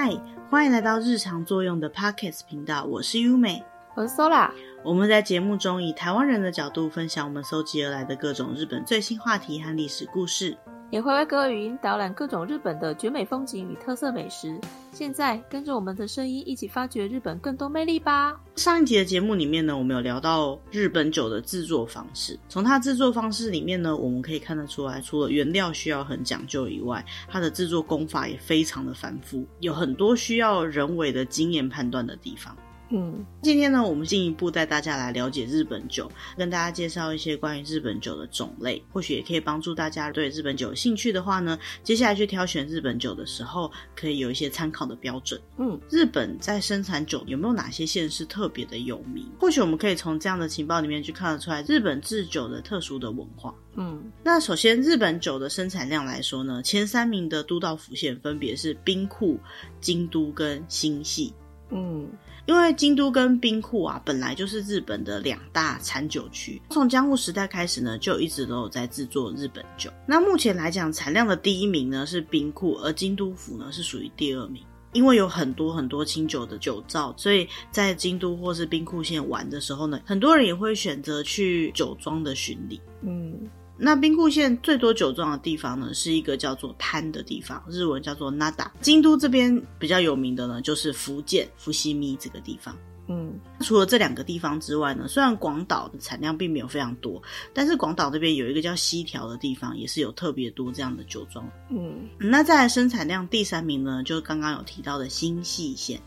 嗨，欢迎来到日常作用的 Podcast 频道，我是优美，我是 Sola。我们在节目中以台湾人的角度分享我们搜集而来的各种日本最新话题和历史故事。也会为各位语音导览各种日本的绝美风景与特色美食。现在跟着我们的声音一起发掘日本更多魅力吧。上一集的节目里面呢，我们有聊到日本酒的制作方式。从它制作方式里面呢，我们可以看得出来，除了原料需要很讲究以外，它的制作工法也非常的繁复，有很多需要人为的经验判断的地方。嗯，今天呢，我们进一步带大家来了解日本酒，跟大家介绍一些关于日本酒的种类，或许也可以帮助大家对日本酒有兴趣的话呢，接下来去挑选日本酒的时候，可以有一些参考的标准。嗯，日本在生产酒有没有哪些县是特别的有名？或许我们可以从这样的情报里面去看得出来日本制酒的特殊的文化。嗯，那首先日本酒的生产量来说呢，前三名的都道府县分别是兵库、京都跟新系。嗯。因为京都跟兵库啊，本来就是日本的两大产酒区，从江户时代开始呢，就一直都有在制作日本酒。那目前来讲，产量的第一名呢是兵库，而京都府呢是属于第二名。因为有很多很多清酒的酒造，所以在京都或是兵库县玩的时候呢，很多人也会选择去酒庄的巡礼。嗯。那兵库县最多酒庄的地方呢，是一个叫做滩的地方，日文叫做 Nada。京都这边比较有名的呢，就是福建伏羲咪这个地方。嗯，除了这两个地方之外呢，虽然广岛的产量并没有非常多，但是广岛这边有一个叫西条的地方，也是有特别多这样的酒庄。嗯，那再来生产量第三名呢，就是刚刚有提到的新细县。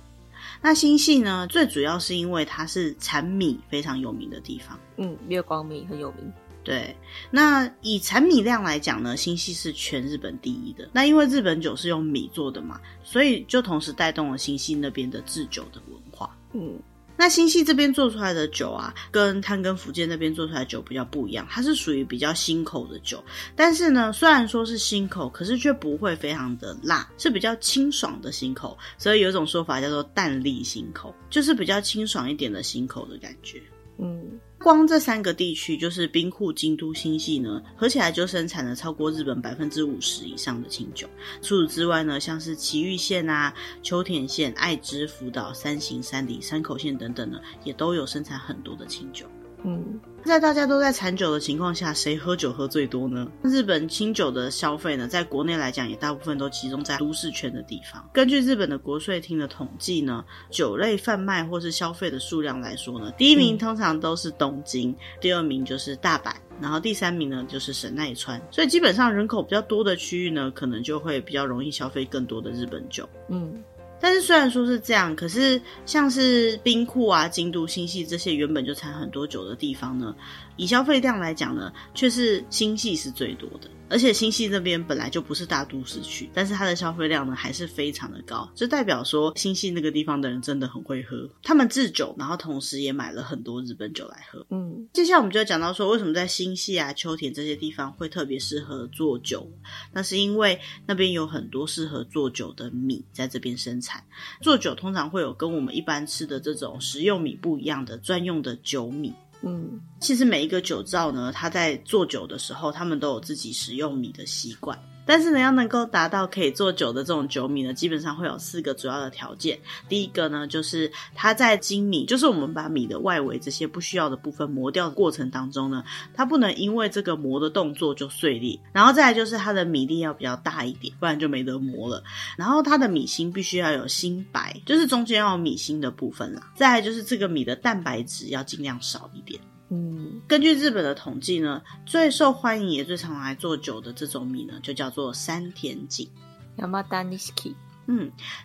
那新系呢，最主要是因为它是产米非常有名的地方。嗯，月光米很有名。对，那以产米量来讲呢，新系是全日本第一的。那因为日本酒是用米做的嘛，所以就同时带动了新系那边的制酒的文化。嗯，那新系这边做出来的酒啊，跟滩根福建那边做出来的酒比较不一样，它是属于比较新口的酒。但是呢，虽然说是新口，可是却不会非常的辣，是比较清爽的新口。所以有一种说法叫做淡丽新口，就是比较清爽一点的新口的感觉。嗯。光这三个地区，就是兵库、京都、新系呢，合起来就生产了超过日本百分之五十以上的清酒。除此之外呢，像是埼玉县啊、秋田县、爱知、福岛、山形、山梨、山口县等等呢，也都有生产很多的清酒。嗯，在大家都在产酒的情况下，谁喝酒喝最多呢？日本清酒的消费呢，在国内来讲，也大部分都集中在都市圈的地方。根据日本的国税厅的统计呢，酒类贩卖或是消费的数量来说呢，第一名通常都是东京，嗯、第二名就是大阪，然后第三名呢就是神奈川。所以基本上人口比较多的区域呢，可能就会比较容易消费更多的日本酒。嗯。但是虽然说是这样，可是像是冰库啊、京都、新潟这些原本就产很多酒的地方呢，以消费量来讲呢，却是新潟是最多的。而且新系那边本来就不是大都市区，但是它的消费量呢还是非常的高，这代表说新系那个地方的人真的很会喝，他们制酒，然后同时也买了很多日本酒来喝。嗯，接下来我们就要讲到说，为什么在新系啊、秋田这些地方会特别适合做酒？那是因为那边有很多适合做酒的米在这边生产，做酒通常会有跟我们一般吃的这种食用米不一样的专用的酒米。嗯，其实每一个酒造呢，他在做酒的时候，他们都有自己使用米的习惯。但是呢，要能够达到可以做酒的这种酒米呢，基本上会有四个主要的条件。第一个呢，就是它在精米，就是我们把米的外围这些不需要的部分磨掉的过程当中呢，它不能因为这个磨的动作就碎裂。然后再来就是它的米粒要比较大一点，不然就没得磨了。然后它的米心必须要有心白，就是中间要有米心的部分啦。再来就是这个米的蛋白质要尽量少一点。嗯，根据日本的统计呢，最受欢迎也最常来做酒的这种米呢，就叫做山田锦。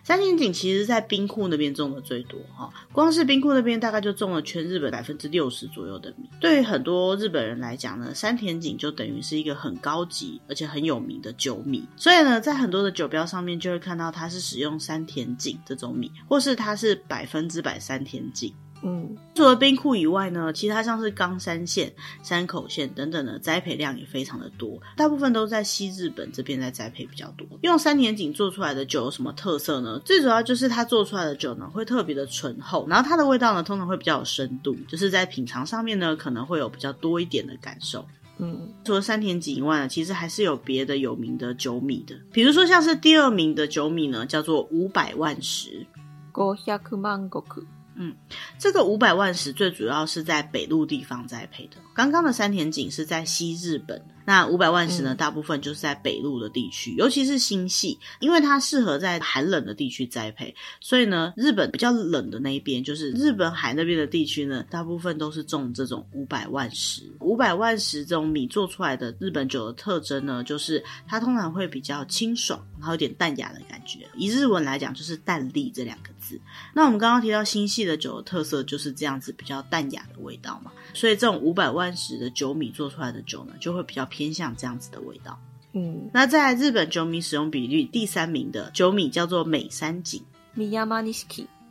山田锦其实在冰库那边种的最多哈，光是冰库那边大概就种了全日本百分之六十左右的米。对于很多日本人来讲呢，山田锦就等于是一个很高级而且很有名的酒米，所以呢，在很多的酒标上面就会看到它是使用山田锦这种米，或是它是百分之百山田锦。嗯，除了兵库以外呢，其他像是冈山县、山口县等等的栽培量也非常的多，大部分都在西日本这边在栽培比较多。用山田井做出来的酒有什么特色呢？最主要就是它做出来的酒呢会特别的醇厚，然后它的味道呢通常会比较有深度，就是在品尝上面呢可能会有比较多一点的感受。嗯，除了山田井以外呢，其实还是有别的有名的酒米的，比如说像是第二名的酒米呢，叫做五百万石。五百万石。嗯，这个五百万石最主要是在北陆地方栽培的。刚刚的山田井是在西日本，那五百万石呢，大部分就是在北陆的地区，尤其是新系，因为它适合在寒冷的地区栽培，所以呢，日本比较冷的那一边，就是日本海那边的地区呢，大部分都是种这种五百万石。五百万石这种米做出来的日本酒的特征呢，就是它通常会比较清爽，然后有点淡雅的感觉。以日文来讲，就是淡丽这两个字。那我们刚刚提到新系的酒的特色就是这样子，比较淡雅的味道嘛，所以这种五百万石的酒米做出来的酒呢，就会比较偏向这样子的味道。嗯，那在日本酒米使用比率第三名的酒米叫做美山井。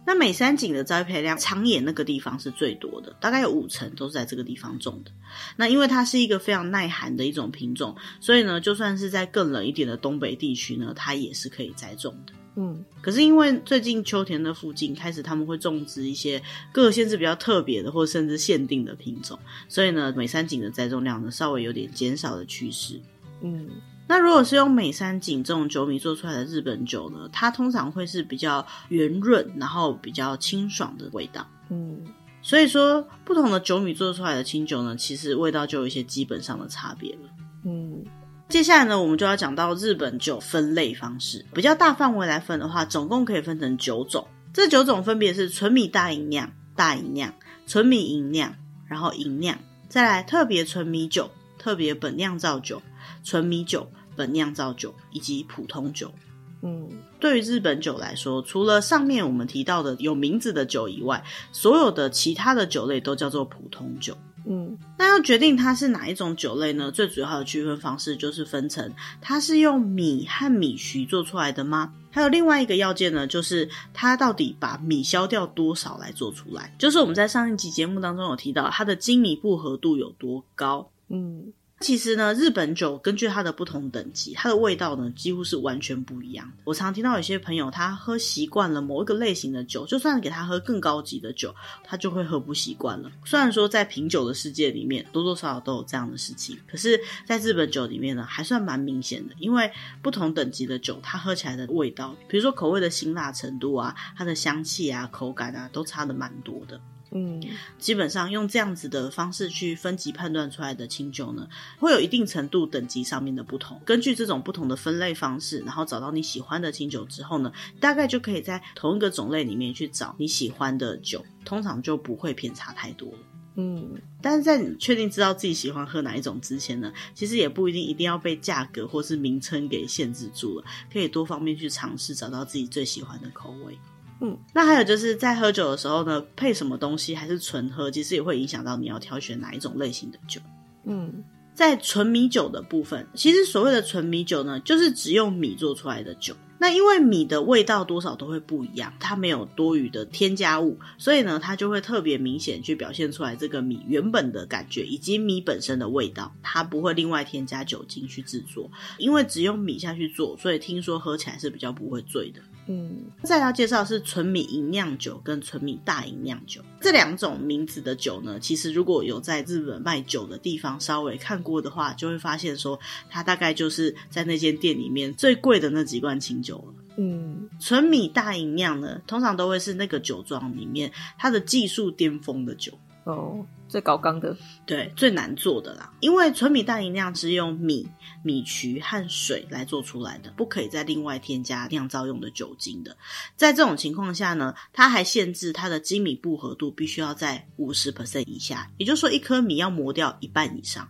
那美山井的栽培量，长野那个地方是最多的，大概有五成都是在这个地方种的。那因为它是一个非常耐寒的一种品种，所以呢，就算是在更冷一点的东北地区呢，它也是可以栽种的。嗯，可是因为最近秋田的附近开始他们会种植一些各个县市比较特别的，或甚至限定的品种，所以呢，美山锦的栽种量呢稍微有点减少的趋势。嗯，那如果是用美山锦这种酒米做出来的日本酒呢，它通常会是比较圆润，然后比较清爽的味道。嗯，所以说不同的酒米做出来的清酒呢，其实味道就有一些基本上的差别了。嗯。接下来呢，我们就要讲到日本酒分类方式。比较大范围来分的话，总共可以分成九种。这九种分别是纯米大吟酿、大吟酿、纯米吟酿，然后吟酿，再来特别纯米酒、特别本酿造酒、纯米酒、本酿造酒以及普通酒。嗯，对于日本酒来说，除了上面我们提到的有名字的酒以外，所有的其他的酒类都叫做普通酒。嗯，那要决定它是哪一种酒类呢？最主要的区分方式就是分成它是用米和米曲做出来的吗？还有另外一个要件呢，就是它到底把米消掉多少来做出来？就是我们在上一集节目当中有提到它的精米不合度有多高？嗯。其实呢，日本酒根据它的不同等级，它的味道呢几乎是完全不一样的。我常听到有些朋友他喝习惯了某一个类型的酒，就算给他喝更高级的酒，他就会喝不习惯了。虽然说在品酒的世界里面多多少少都有这样的事情，可是在日本酒里面呢还算蛮明显的，因为不同等级的酒，它喝起来的味道，比如说口味的辛辣程度啊，它的香气啊、口感啊，都差的蛮多的。嗯，基本上用这样子的方式去分级判断出来的清酒呢，会有一定程度等级上面的不同。根据这种不同的分类方式，然后找到你喜欢的清酒之后呢，大概就可以在同一个种类里面去找你喜欢的酒，通常就不会偏差太多了。嗯，但是在你确定知道自己喜欢喝哪一种之前呢，其实也不一定一定要被价格或是名称给限制住了，可以多方面去尝试，找到自己最喜欢的口味。嗯，那还有就是在喝酒的时候呢，配什么东西还是纯喝，其实也会影响到你要挑选哪一种类型的酒。嗯，在纯米酒的部分，其实所谓的纯米酒呢，就是只用米做出来的酒。那因为米的味道多少都会不一样，它没有多余的添加物，所以呢，它就会特别明显去表现出来这个米原本的感觉以及米本身的味道。它不会另外添加酒精去制作，因为只用米下去做，所以听说喝起来是比较不会醉的。嗯，再来要介绍是纯米吟酿酒跟纯米大吟酿酒这两种名字的酒呢，其实如果有在日本卖酒的地方稍微看过的话，就会发现说它大概就是在那间店里面最贵的那几罐清酒了。嗯，纯米大吟酿呢，通常都会是那个酒庄里面它的技术巅峰的酒。哦，最高纲的，对，最难做的啦。因为纯米大吟酿是用米、米曲和水来做出来的，不可以再另外添加酿造用的酒精的。在这种情况下呢，它还限制它的精米不合度必须要在五十 percent 以下，也就是说一颗米要磨掉一半以上。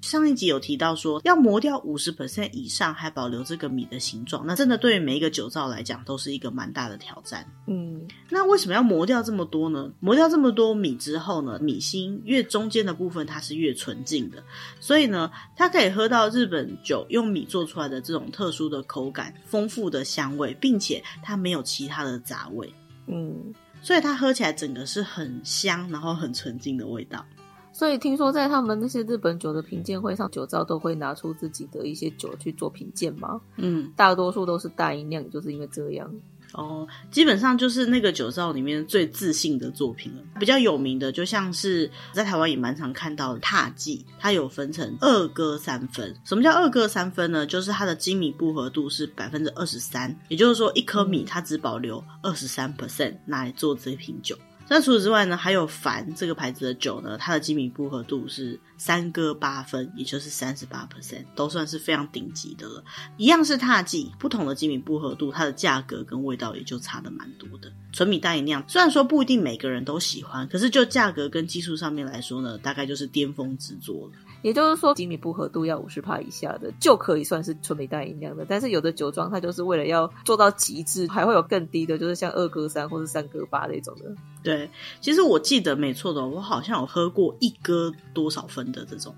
上一集有提到说，要磨掉五十 percent 以上，还保留这个米的形状，那真的对于每一个酒造来讲，都是一个蛮大的挑战。嗯，那为什么要磨掉这么多呢？磨掉这么多米之后呢，米心越中间的部分它是越纯净的，所以呢，它可以喝到日本酒用米做出来的这种特殊的口感、丰富的香味，并且它没有其他的杂味。嗯，所以它喝起来整个是很香，然后很纯净的味道。所以听说在他们那些日本酒的品鉴会上，酒造都会拿出自己的一些酒去做品鉴嘛？嗯，大多数都是大音量，就是因为这样。哦，基本上就是那个酒造里面最自信的作品了。比较有名的，就像是在台湾也蛮常看到的獭祭，它有分成二割三分。什么叫二割三分呢？就是它的精米步合度是百分之二十三，也就是说一颗米它只保留二十三 percent 拿来做这瓶酒。那除此之外呢，还有凡这个牌子的酒呢，它的基米复合度是三割八分，也就是三十八 percent，都算是非常顶级的了。一样是獭祭，不同的基米复合度，它的价格跟味道也就差的蛮多的。纯米大吟酿虽然说不一定每个人都喜欢，可是就价格跟技术上面来说呢，大概就是巅峰之作了。也就是说，几米不合度要五十帕以下的就可以算是纯美大饮量的。但是有的酒庄它就是为了要做到极致，还会有更低的，就是像二哥三或是三哥八那种的。对，其实我记得没错的，我好像有喝过一哥多少分的这种。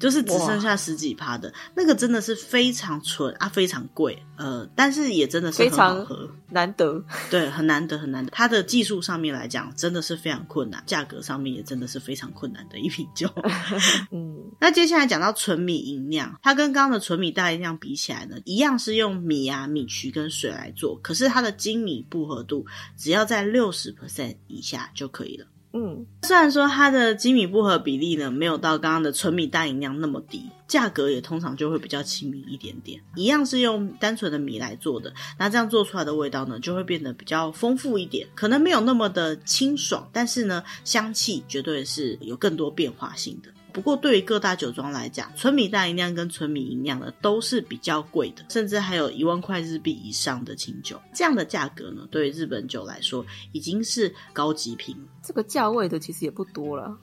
就是只剩下十几趴的那个，真的是非常纯啊，非常贵，呃，但是也真的是非常，难得，对，很难得，很难得。它的技术上面来讲，真的是非常困难，价格上面也真的是非常困难的一瓶酒。嗯，那接下来讲到纯米吟酿，它跟刚刚的纯米大吟酿比起来呢，一样是用米啊、米曲跟水来做，可是它的精米不合度只要在六十 percent 以下就可以了。嗯，虽然说它的精米步合比例呢，没有到刚刚的纯米大吟酿那么低，价格也通常就会比较亲民一点点。一样是用单纯的米来做的，那这样做出来的味道呢，就会变得比较丰富一点，可能没有那么的清爽，但是呢，香气绝对是有更多变化性的。不过，对于各大酒庄来讲，纯米大吟酿跟纯米吟酿的都是比较贵的，甚至还有一万块日币以上的清酒。这样的价格呢，对于日本酒来说已经是高级品。这个价位的其实也不多了。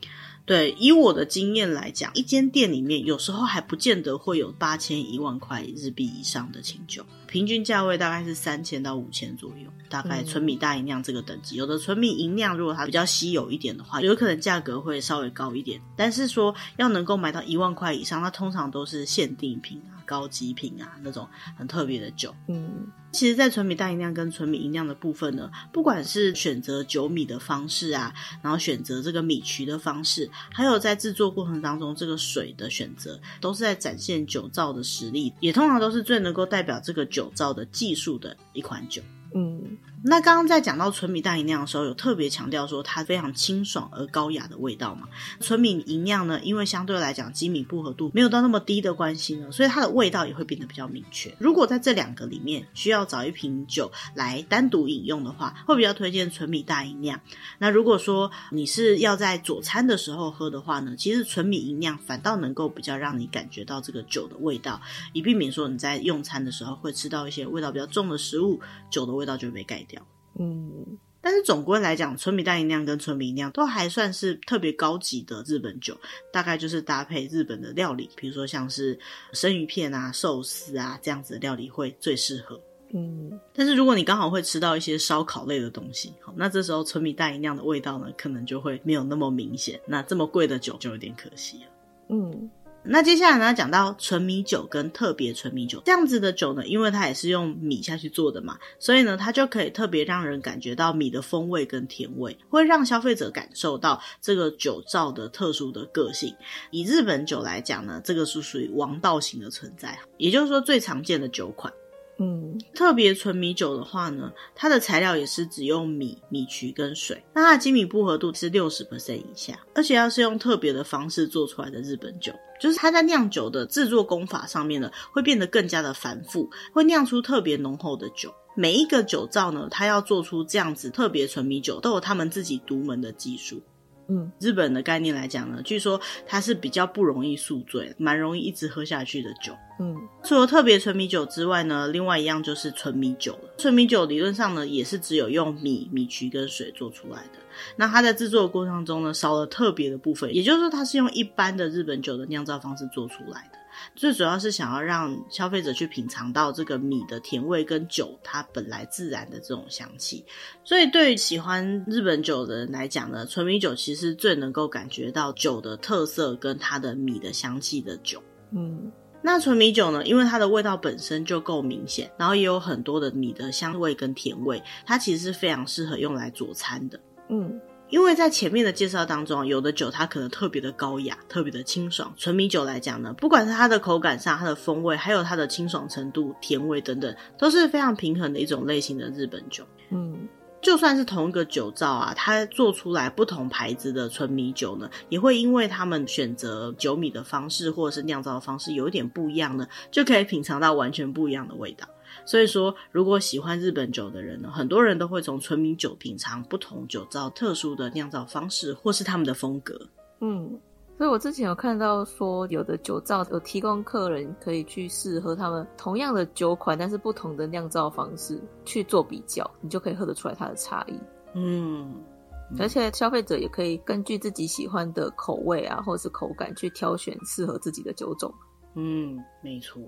对，以我的经验来讲，一间店里面有时候还不见得会有八千、一万块日币以上的清酒，平均价位大概是三千到五千左右。大概纯米大吟酿这个等级，嗯、有的纯米吟酿如果它比较稀有一点的话，有可能价格会稍微高一点。但是说要能够买到一万块以上，它通常都是限定品啊。高级品啊，那种很特别的酒。嗯，其实，在纯米大吟酿跟纯米吟酿的部分呢，不管是选择酒米的方式啊，然后选择这个米曲的方式，还有在制作过程当中这个水的选择，都是在展现酒造的实力，也通常都是最能够代表这个酒造的技术的一款酒。嗯，那刚刚在讲到纯米大吟酿的时候，有特别强调说它非常清爽而高雅的味道嘛。纯米吟酿呢，因为相对来讲基米不合度没有到那么低的关系呢，所以它的味道也会变得比较明确。如果在这两个里面需要找一瓶酒来单独饮用的话，会比较推荐纯米大吟酿。那如果说你是要在佐餐的时候喝的话呢，其实纯米吟酿反倒能够比较让你感觉到这个酒的味道，以避免说你在用餐的时候会吃到一些味道比较重的食物，酒的味道就被盖掉。嗯，但是总归来讲，纯米大吟酿跟纯米吟酿都还算是特别高级的日本酒，大概就是搭配日本的料理，比如说像是生鱼片啊、寿司啊这样子的料理会最适合。嗯，但是如果你刚好会吃到一些烧烤类的东西，好，那这时候纯米大吟酿的味道呢，可能就会没有那么明显。那这么贵的酒就有点可惜了。嗯。那接下来呢，讲到纯米酒跟特别纯米酒这样子的酒呢，因为它也是用米下去做的嘛，所以呢，它就可以特别让人感觉到米的风味跟甜味，会让消费者感受到这个酒造的特殊的个性。以日本酒来讲呢，这个是属于王道型的存在，也就是说最常见的酒款。嗯，特别纯米酒的话呢，它的材料也是只用米、米曲跟水，那它的精米不合度是六十 percent 以下，而且要是用特别的方式做出来的日本酒，就是它在酿酒的制作工法上面呢，会变得更加的繁复，会酿出特别浓厚的酒。每一个酒造呢，它要做出这样子特别纯米酒，都有他们自己独门的技术。嗯，日本的概念来讲呢，据说它是比较不容易宿醉，蛮容易一直喝下去的酒。嗯，除了特别纯米酒之外呢，另外一样就是纯米酒了。纯米酒理论上呢，也是只有用米、米曲跟水做出来的。那它在制作的过程中呢，少了特别的部分，也就是说它是用一般的日本酒的酿造方式做出来的。最主要是想要让消费者去品尝到这个米的甜味跟酒它本来自然的这种香气，所以对于喜欢日本酒的人来讲呢，纯米酒其实最能够感觉到酒的特色跟它的米的香气的酒。嗯，那纯米酒呢，因为它的味道本身就够明显，然后也有很多的米的香味跟甜味，它其实是非常适合用来佐餐的。嗯。因为在前面的介绍当中，有的酒它可能特别的高雅，特别的清爽。纯米酒来讲呢，不管是它的口感上、它的风味，还有它的清爽程度、甜味等等，都是非常平衡的一种类型的日本酒。嗯，就算是同一个酒造啊，它做出来不同牌子的纯米酒呢，也会因为他们选择酒米的方式或者是酿造的方式有一点不一样呢，就可以品尝到完全不一样的味道。所以说，如果喜欢日本酒的人呢，很多人都会从纯米酒品尝不同酒造特殊的酿造方式，或是他们的风格。嗯，所以我之前有看到说，有的酒造有提供客人可以去试喝他们同样的酒款，但是不同的酿造方式去做比较，你就可以喝得出来它的差异。嗯，而且消费者也可以根据自己喜欢的口味啊，或者是口感去挑选适合自己的酒种。嗯，没错。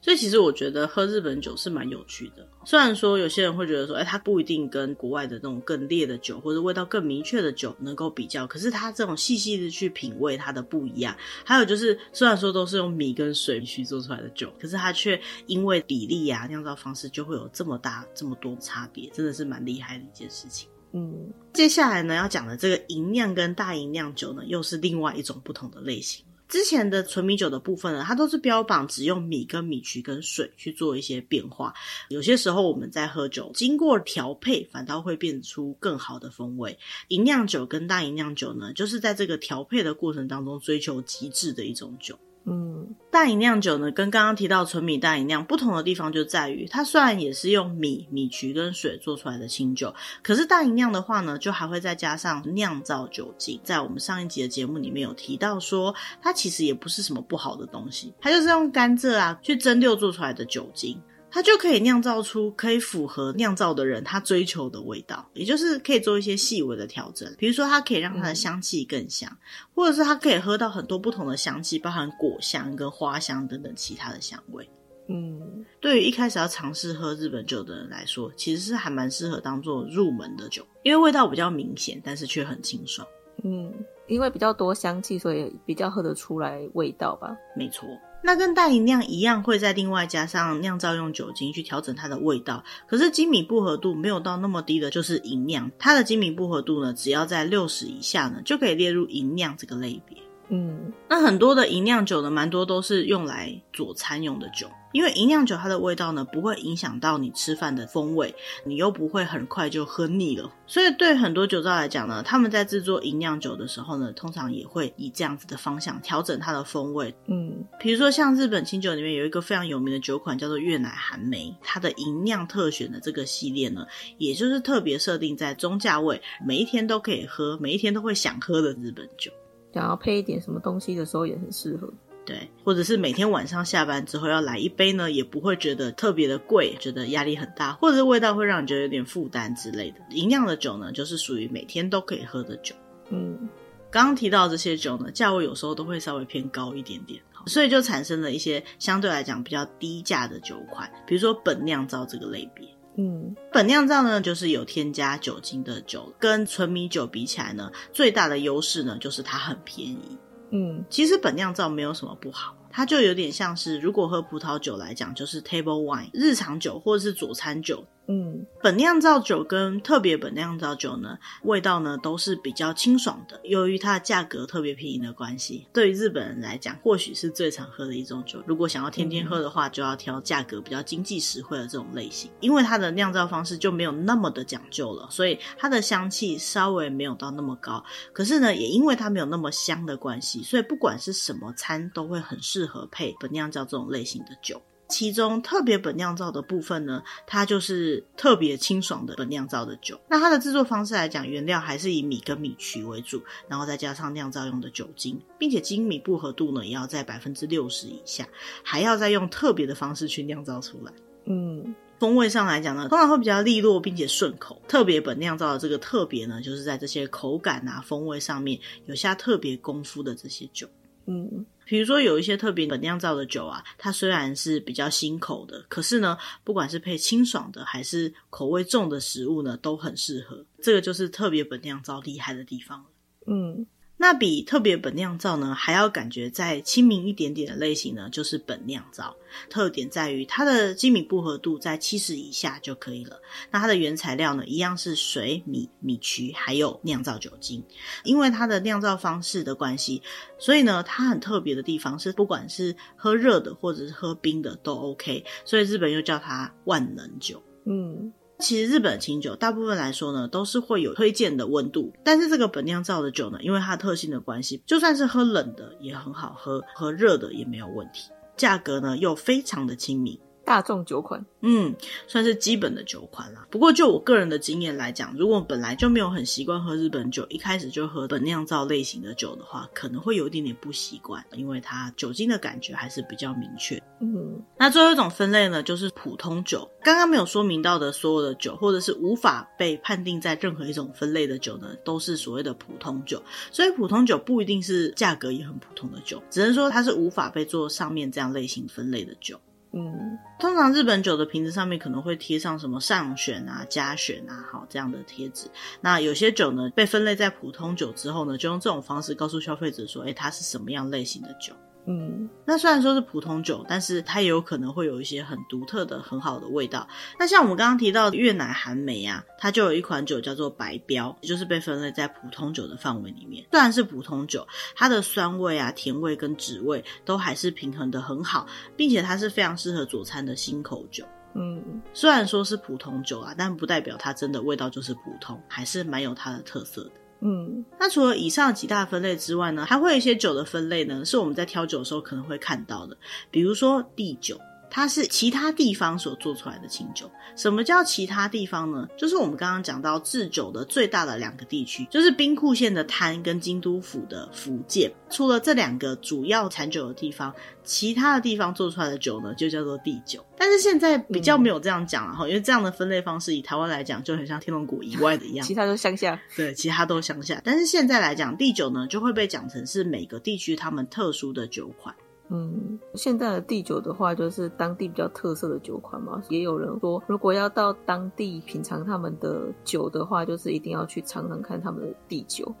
所以其实我觉得喝日本酒是蛮有趣的，虽然说有些人会觉得说，哎，它不一定跟国外的那种更烈的酒或者味道更明确的酒能够比较，可是它这种细细的去品味它的不一样。还有就是，虽然说都是用米跟水去做出来的酒，可是它却因为比例啊、酿造方式就会有这么大这么多差别，真的是蛮厉害的一件事情。嗯，接下来呢要讲的这个银酿跟大银酿酒呢，又是另外一种不同的类型。之前的纯米酒的部分呢，它都是标榜只用米跟米曲跟水去做一些变化。有些时候我们在喝酒，经过调配，反倒会变出更好的风味。银酿酒跟大银酿酒呢，就是在这个调配的过程当中追求极致的一种酒。嗯，大饮酿酒呢，跟刚刚提到纯米大饮酿不同的地方就在于，它虽然也是用米、米曲跟水做出来的清酒，可是大饮酿的话呢，就还会再加上酿造酒精。在我们上一集的节目里面有提到说，它其实也不是什么不好的东西，它就是用甘蔗啊去蒸馏做出来的酒精。它就可以酿造出可以符合酿造的人他追求的味道，也就是可以做一些细微的调整，比如说它可以让它的香气更香，嗯、或者是它可以喝到很多不同的香气，包含果香跟花香等等其他的香味。嗯，对于一开始要尝试喝日本酒的人来说，其实是还蛮适合当做入门的酒，因为味道比较明显，但是却很清爽。嗯，因为比较多香气，所以比较喝得出来味道吧。没错。那跟大吟酿一样，会在另外加上酿造用酒精去调整它的味道。可是精米不合度没有到那么低的，就是吟酿。它的精米不合度呢，只要在六十以下呢，就可以列入吟酿这个类别。嗯，那很多的银酿酒呢，蛮多都是用来佐餐用的酒，因为银酿酒它的味道呢，不会影响到你吃饭的风味，你又不会很快就喝腻了。所以对很多酒造来讲呢，他们在制作银酿酒的时候呢，通常也会以这样子的方向调整它的风味。嗯，比如说像日本清酒里面有一个非常有名的酒款叫做越南寒梅，它的银酿特选的这个系列呢，也就是特别设定在中价位，每一天都可以喝，每一天都会想喝的日本酒。想要配一点什么东西的时候也很适合，对，或者是每天晚上下班之后要来一杯呢，也不会觉得特别的贵，觉得压力很大，或者是味道会让你觉得有点负担之类的。营养的酒呢，就是属于每天都可以喝的酒。嗯，刚刚提到这些酒呢，价位有时候都会稍微偏高一点点，所以就产生了一些相对来讲比较低价的酒款，比如说本酿造这个类别。嗯，本酿造呢，就是有添加酒精的酒，跟纯米酒比起来呢，最大的优势呢，就是它很便宜。嗯，其实本酿造没有什么不好，它就有点像是如果喝葡萄酒来讲，就是 table wine 日常酒或者是佐餐酒。嗯，本酿造酒跟特别本酿造酒呢，味道呢都是比较清爽的。由于它的价格特别便宜的关系，对于日本人来讲，或许是最常喝的一种酒。如果想要天天喝的话，就要挑价格比较经济实惠的这种类型。因为它的酿造方式就没有那么的讲究了，所以它的香气稍微没有到那么高。可是呢，也因为它没有那么香的关系，所以不管是什么餐都会很适合配本酿造这种类型的酒。其中特别本酿造的部分呢，它就是特别清爽的本酿造的酒。那它的制作方式来讲，原料还是以米跟米曲为主，然后再加上酿造用的酒精，并且精米不合度呢也要在百分之六十以下，还要再用特别的方式去酿造出来。嗯，风味上来讲呢，通常会比较利落并且顺口。特别本酿造的这个特别呢，就是在这些口感啊、风味上面有下特别功夫的这些酒。嗯。比如说有一些特别本酿造的酒啊，它虽然是比较辛口的，可是呢，不管是配清爽的还是口味重的食物呢，都很适合。这个就是特别本酿造厉害的地方。嗯，那比特别本酿造呢还要感觉再亲民一点点的类型呢，就是本酿造。特点在于它的精米不合度在七十以下就可以了。那它的原材料呢，一样是水、米、米曲，还有酿造酒精。因为它的酿造方式的关系，所以呢，它很特别的地方是，不管是喝热的或者是喝冰的都 OK。所以日本又叫它万能酒。嗯。其实日本的清酒大部分来说呢，都是会有推荐的温度，但是这个本酿造的酒呢，因为它特性的关系，就算是喝冷的也很好喝，喝热的也没有问题，价格呢又非常的亲民。大众酒款，嗯，算是基本的酒款啦。不过就我个人的经验来讲，如果本来就没有很习惯喝日本酒，一开始就喝本酿造类型的酒的话，可能会有一点点不习惯，因为它酒精的感觉还是比较明确。嗯，那最后一种分类呢，就是普通酒。刚刚没有说明到的所有的酒，或者是无法被判定在任何一种分类的酒呢，都是所谓的普通酒。所以普通酒不一定是价格也很普通的酒，只能说它是无法被做上面这样类型分类的酒。嗯，通常日本酒的瓶子上面可能会贴上什么上选啊、加选啊，好这样的贴纸。那有些酒呢，被分类在普通酒之后呢，就用这种方式告诉消费者说，诶，它是什么样类型的酒。嗯，那虽然说是普通酒，但是它也有可能会有一些很独特的、很好的味道。那像我们刚刚提到的越南寒梅啊，它就有一款酒叫做白标，也就是被分类在普通酒的范围里面。虽然是普通酒，它的酸味啊、甜味跟酯味都还是平衡的很好，并且它是非常适合佐餐的新口酒。嗯，虽然说是普通酒啊，但不代表它真的味道就是普通，还是蛮有它的特色的。嗯，那除了以上几大分类之外呢，还会有一些酒的分类呢，是我们在挑酒的时候可能会看到的，比如说地酒。它是其他地方所做出来的清酒。什么叫其他地方呢？就是我们刚刚讲到制酒的最大的两个地区，就是兵库县的滩跟京都府的福建。除了这两个主要产酒的地方，其他的地方做出来的酒呢，就叫做地酒。但是现在比较没有这样讲了哈，嗯、因为这样的分类方式以台湾来讲，就很像天龙谷以外的一样，其他都乡下。对，其他都乡下。但是现在来讲，地酒呢就会被讲成是每个地区他们特殊的酒款。嗯，现在的地酒的话，就是当地比较特色的酒款嘛。也有人说，如果要到当地品尝他们的酒的话，就是一定要去尝尝看他们的地酒。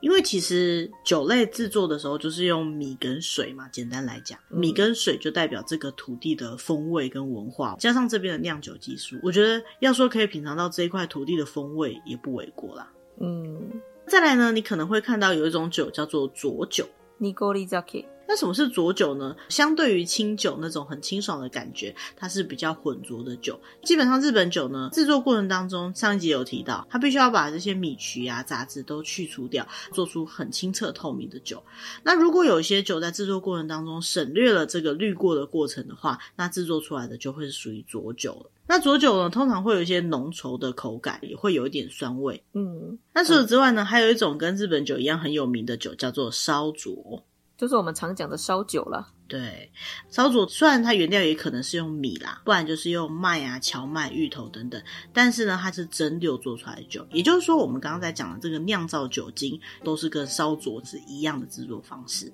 因为其实酒类制作的时候，就是用米跟水嘛。简单来讲，米跟水就代表这个土地的风味跟文化，加上这边的酿酒技术，我觉得要说可以品尝到这一块土地的风味，也不为过啦。嗯，再来呢，你可能会看到有一种酒叫做浊酒。那什么是浊酒呢？相对于清酒那种很清爽的感觉，它是比较浑浊的酒。基本上日本酒呢，制作过程当中，上一集有提到，它必须要把这些米曲啊、杂质都去除掉，做出很清澈透明的酒。那如果有一些酒在制作过程当中省略了这个滤过的过程的话，那制作出来的就会是属于浊酒了。那浊酒呢，通常会有一些浓稠的口感，也会有一点酸味。嗯，那除此之外呢，还有一种跟日本酒一样很有名的酒，叫做烧浊。就是我们常讲的烧酒了。对，烧酒虽然它原料也可能是用米啦，不然就是用麦啊、荞麦、芋头等等，但是呢，它是蒸馏做出来的酒。也就是说，我们刚刚在讲的这个酿造酒精，都是跟烧酒是一样的制作方式。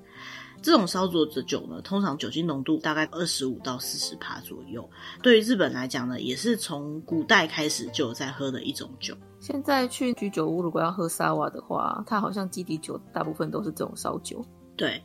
这种烧酒的酒呢，通常酒精浓度大概二十五到四十帕左右。对于日本来讲呢，也是从古代开始就有在喝的一种酒。现在去居酒屋，如果要喝沙瓦的话，它好像基底酒大部分都是这种烧酒。对，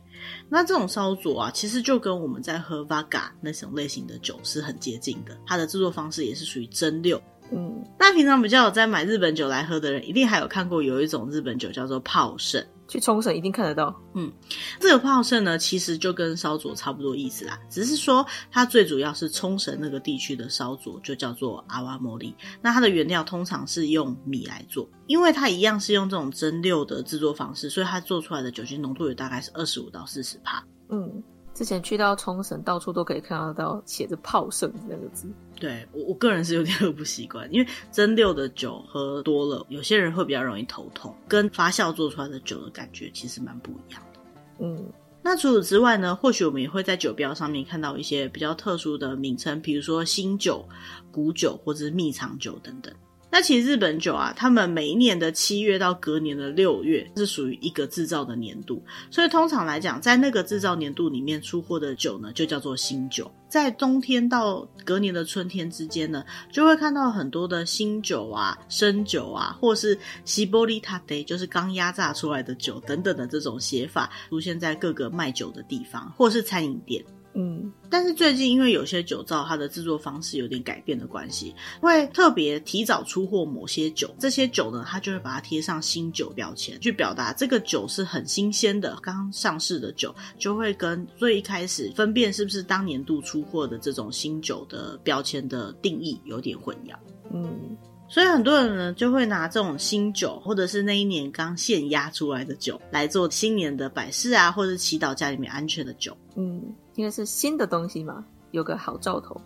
那这种烧灼啊，其实就跟我们在喝 Vaga 那种类型的酒是很接近的，它的制作方式也是属于蒸馏。嗯，那平常比较有在买日本酒来喝的人，一定还有看过有一种日本酒叫做泡盛。去冲绳一定看得到。嗯，这个泡盛呢，其实就跟烧酒差不多意思啦，只是说它最主要是冲绳那个地区的烧酒，就叫做阿瓦莫利。那它的原料通常是用米来做，因为它一样是用这种蒸馏的制作方式，所以它做出来的酒精浓度也大概是二十五到四十帕。嗯。之前去到冲绳，到处都可以看得到写着“泡盛”这个字。对，我我个人是有点喝 不习惯，因为蒸馏的酒喝多了，有些人会比较容易头痛，跟发酵做出来的酒的感觉其实蛮不一样的。嗯，那除此之外呢，或许我们也会在酒标上面看到一些比较特殊的名称，比如说新酒、古酒或者是蜜藏酒等等。那其实日本酒啊，他们每一年的七月到隔年的六月是属于一个制造的年度，所以通常来讲，在那个制造年度里面出货的酒呢，就叫做新酒。在冬天到隔年的春天之间呢，就会看到很多的新酒啊、生酒啊，或是西波利塔德，就是刚压榨出来的酒等等的这种写法，出现在各个卖酒的地方，或是餐饮店。嗯，但是最近因为有些酒造它的制作方式有点改变的关系，会特别提早出货某些酒，这些酒呢，它就会把它贴上新酒标签，去表达这个酒是很新鲜的，刚上市的酒，就会跟最一开始分辨是不是当年度出货的这种新酒的标签的定义有点混淆。嗯。所以很多人呢，就会拿这种新酒，或者是那一年刚现压出来的酒，来做新年的摆饰啊，或者是祈祷家里面安全的酒。嗯，因为是新的东西嘛，有个好兆头。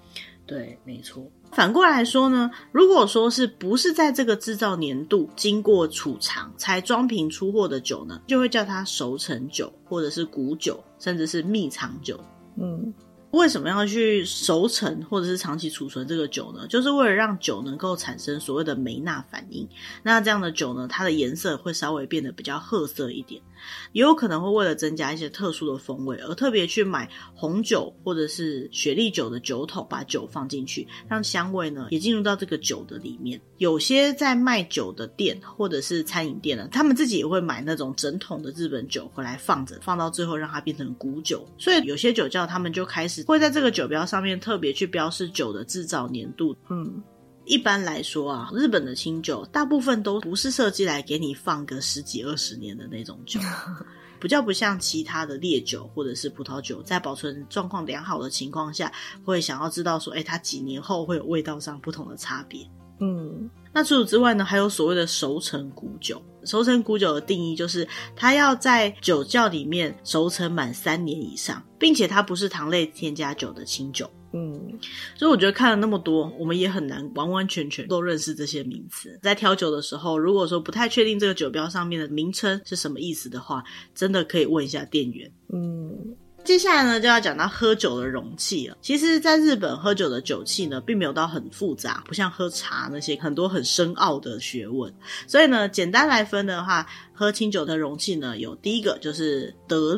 对，没错。反过来说呢，如果说是不是在这个制造年度经过储藏才装瓶出货的酒呢，就会叫它熟成酒，或者是古酒，甚至是秘藏酒。嗯。为什么要去熟成或者是长期储存这个酒呢？就是为了让酒能够产生所谓的梅纳反应。那这样的酒呢，它的颜色会稍微变得比较褐色一点。也有可能会为了增加一些特殊的风味，而特别去买红酒或者是雪莉酒的酒桶，把酒放进去，让香味呢也进入到这个酒的里面。有些在卖酒的店或者是餐饮店呢，他们自己也会买那种整桶的日本酒回来放着，放到最后让它变成古酒。所以有些酒窖他们就开始会在这个酒标上面特别去标示酒的制造年度。嗯。一般来说啊，日本的清酒大部分都不是设计来给你放个十几二十年的那种酒，比较不像其他的烈酒或者是葡萄酒，在保存状况良好的情况下，会想要知道说，哎，它几年后会有味道上不同的差别。嗯，那除此之外呢，还有所谓的熟成古酒。熟成古酒的定义就是，它要在酒窖里面熟成满三年以上，并且它不是糖类添加酒的清酒。嗯，所以我觉得看了那么多，我们也很难完完全全都认识这些名词。在挑酒的时候，如果说不太确定这个酒标上面的名称是什么意思的话，真的可以问一下店员。嗯，接下来呢，就要讲到喝酒的容器了。其实，在日本喝酒的酒器呢，并没有到很复杂，不像喝茶那些很多很深奥的学问。所以呢，简单来分的话，喝清酒的容器呢，有第一个就是得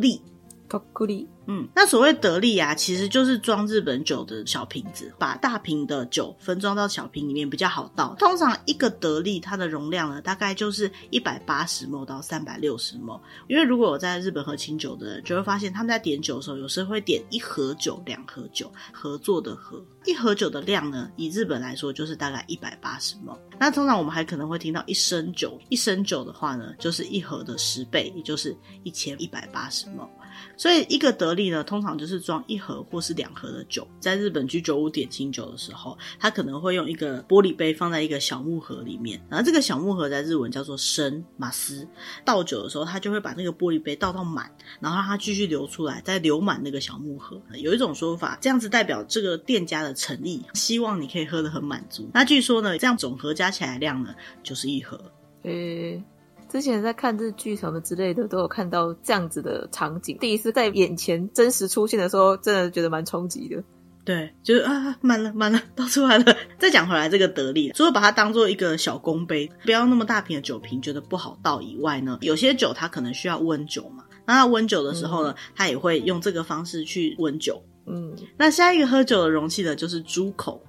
利。嗯，那所谓得利啊，其实就是装日本酒的小瓶子，把大瓶的酒分装到小瓶里面比较好倒。通常一个得利它的容量呢，大概就是一百八十 m 到三百六十 m。因为如果我在日本喝清酒的人，就会发现他们在点酒的时候，有时候会点一盒酒、两盒酒，合作的盒。一盒酒的量呢，以日本来说就是大概一百八十 m。那通常我们还可能会听到一升酒，一升酒的话呢，就是一盒的十倍，也就是一千一百八十 m。所以一个得利呢，通常就是装一盒或是两盒的酒。在日本居酒屋点清酒的时候，他可能会用一个玻璃杯放在一个小木盒里面，然后这个小木盒在日文叫做升马斯。倒酒的时候，他就会把那个玻璃杯倒到满，然后让它继续流出来，再流满那个小木盒。有一种说法，这样子代表这个店家的诚意，希望你可以喝得很满足。那据说呢，这样总和加起来量呢，就是一盒。诶。之前在看日剧什么之类的，都有看到这样子的场景。第一次在眼前真实出现的时候，真的觉得蛮冲击的。对，就是啊，满了满了，倒出来了。再讲回来，这个得力，除了把它当做一个小公杯，不要那么大瓶的酒瓶，觉得不好倒以外呢，有些酒它可能需要温酒嘛。那它温酒的时候呢，它、嗯、也会用这个方式去温酒。嗯，那下一个喝酒的容器呢，就是猪口。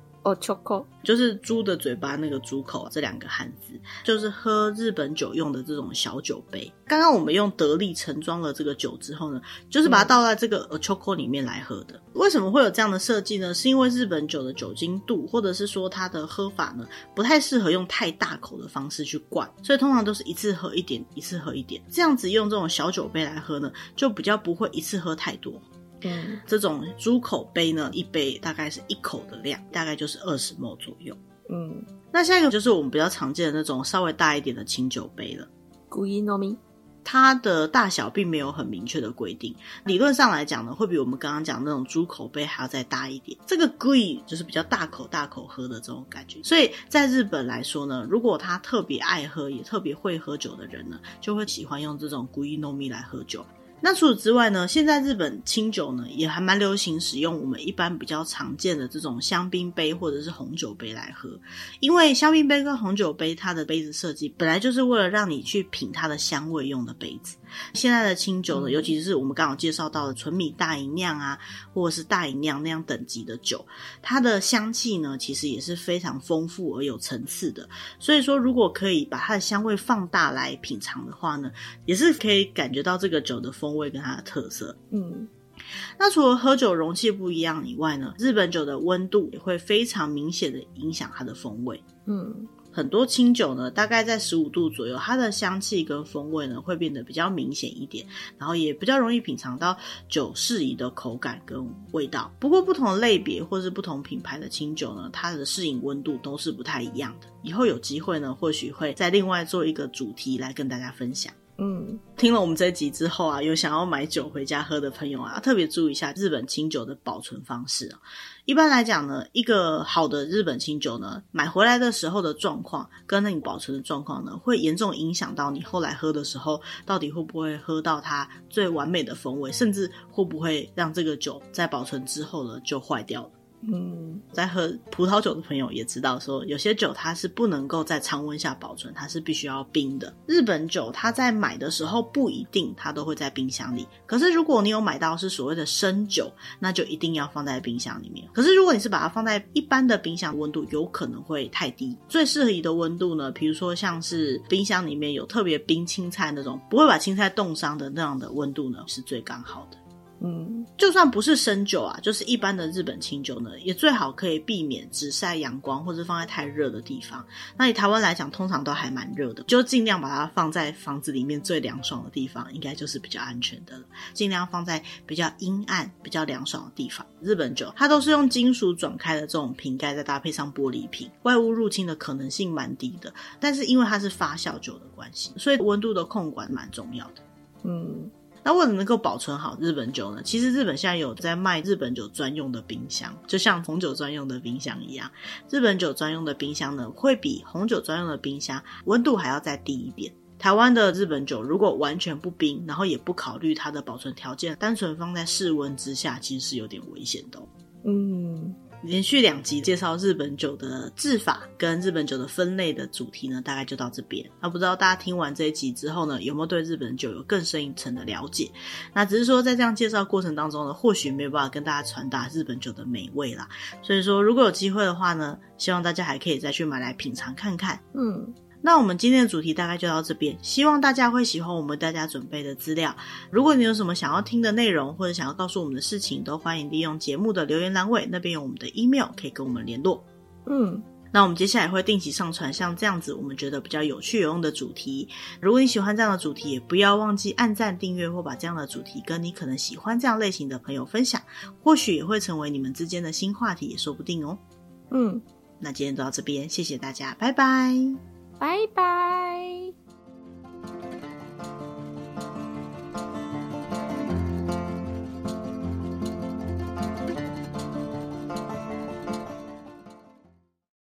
就是猪的嘴巴那个猪口，这两个汉字就是喝日本酒用的这种小酒杯。刚刚我们用得力盛装了这个酒之后呢，就是把它倒在这个 choco 里面来喝的。嗯。为什么会有这样的设计呢？是因为日本酒的酒精度，或者是说它的喝法呢，不太适合用太大口的方式去灌，所以通常都是一次喝一点，一次喝一点。这样子用这种小酒杯来喝呢，就比较不会一次喝太多。嗯，这种猪口杯呢，一杯大概是一口的量，大概就是二十 ml 左右。嗯，那下一个就是我们比较常见的那种稍微大一点的清酒杯了。古伊诺米，它的大小并没有很明确的规定，理论上来讲呢，会比我们刚刚讲的那种猪口杯还要再大一点。这个古伊就是比较大口大口喝的这种感觉。所以在日本来说呢，如果他特别爱喝也特别会喝酒的人呢，就会喜欢用这种古伊诺米来喝酒。那除此之外呢，现在日本清酒呢也还蛮流行使用我们一般比较常见的这种香槟杯或者是红酒杯来喝，因为香槟杯跟红酒杯它的杯子设计本来就是为了让你去品它的香味用的杯子。现在的清酒呢，尤其是我们刚好介绍到的纯米大吟酿啊，或者是大吟酿那样等级的酒，它的香气呢其实也是非常丰富而有层次的。所以说，如果可以把它的香味放大来品尝的话呢，也是可以感觉到这个酒的风味跟它的特色。嗯，那除了喝酒容器不一样以外呢，日本酒的温度也会非常明显的影响它的风味。嗯。很多清酒呢，大概在十五度左右，它的香气跟风味呢会变得比较明显一点，然后也比较容易品尝到酒适宜的口感跟味道。不过不同类别或是不同品牌的清酒呢，它的适应温度都是不太一样的。以后有机会呢，或许会再另外做一个主题来跟大家分享。嗯，听了我们这一集之后啊，有想要买酒回家喝的朋友啊，特别注意一下日本清酒的保存方式啊。一般来讲呢，一个好的日本清酒呢，买回来的时候的状况跟那你保存的状况呢，会严重影响到你后来喝的时候，到底会不会喝到它最完美的风味，甚至会不会让这个酒在保存之后呢就坏掉了。嗯，在喝葡萄酒的朋友也知道说，有些酒它是不能够在常温下保存，它是必须要冰的。日本酒它在买的时候不一定它都会在冰箱里，可是如果你有买到是所谓的生酒，那就一定要放在冰箱里面。可是如果你是把它放在一般的冰箱，温度有可能会太低。最适宜的温度呢，比如说像是冰箱里面有特别冰青菜那种，不会把青菜冻伤的那样的温度呢，是最刚好的。嗯，就算不是生酒啊，就是一般的日本清酒呢，也最好可以避免直晒阳光或者放在太热的地方。那以台湾来讲，通常都还蛮热的，就尽量把它放在房子里面最凉爽的地方，应该就是比较安全的了。尽量放在比较阴暗、比较凉爽的地方。日本酒它都是用金属转开的这种瓶盖，再搭配上玻璃瓶，外物入侵的可能性蛮低的。但是因为它是发酵酒的关系，所以温度的控管蛮重要的。嗯。那为了能够保存好日本酒呢，其实日本现在有在卖日本酒专用的冰箱，就像红酒专用的冰箱一样。日本酒专用的冰箱呢，会比红酒专用的冰箱温度还要再低一点。台湾的日本酒如果完全不冰，然后也不考虑它的保存条件，单纯放在室温之下，其实是有点危险的。嗯。连续两集介绍日本酒的制法跟日本酒的分类的主题呢，大概就到这边。那不知道大家听完这一集之后呢，有没有对日本酒有更深一层的了解？那只是说在这样介绍过程当中呢，或许没有办法跟大家传达日本酒的美味啦。所以说，如果有机会的话呢，希望大家还可以再去买来品尝看看。嗯。那我们今天的主题大概就到这边，希望大家会喜欢我们大家准备的资料。如果你有什么想要听的内容，或者想要告诉我们的事情，都欢迎利用节目的留言栏位，那边有我们的 email 可以跟我们联络。嗯，那我们接下来会定期上传像这样子我们觉得比较有趣有用的主题。如果你喜欢这样的主题，也不要忘记按赞、订阅或把这样的主题跟你可能喜欢这样类型的朋友分享，或许也会成为你们之间的新话题，也说不定哦。嗯，那今天就到这边，谢谢大家，拜拜。拜拜。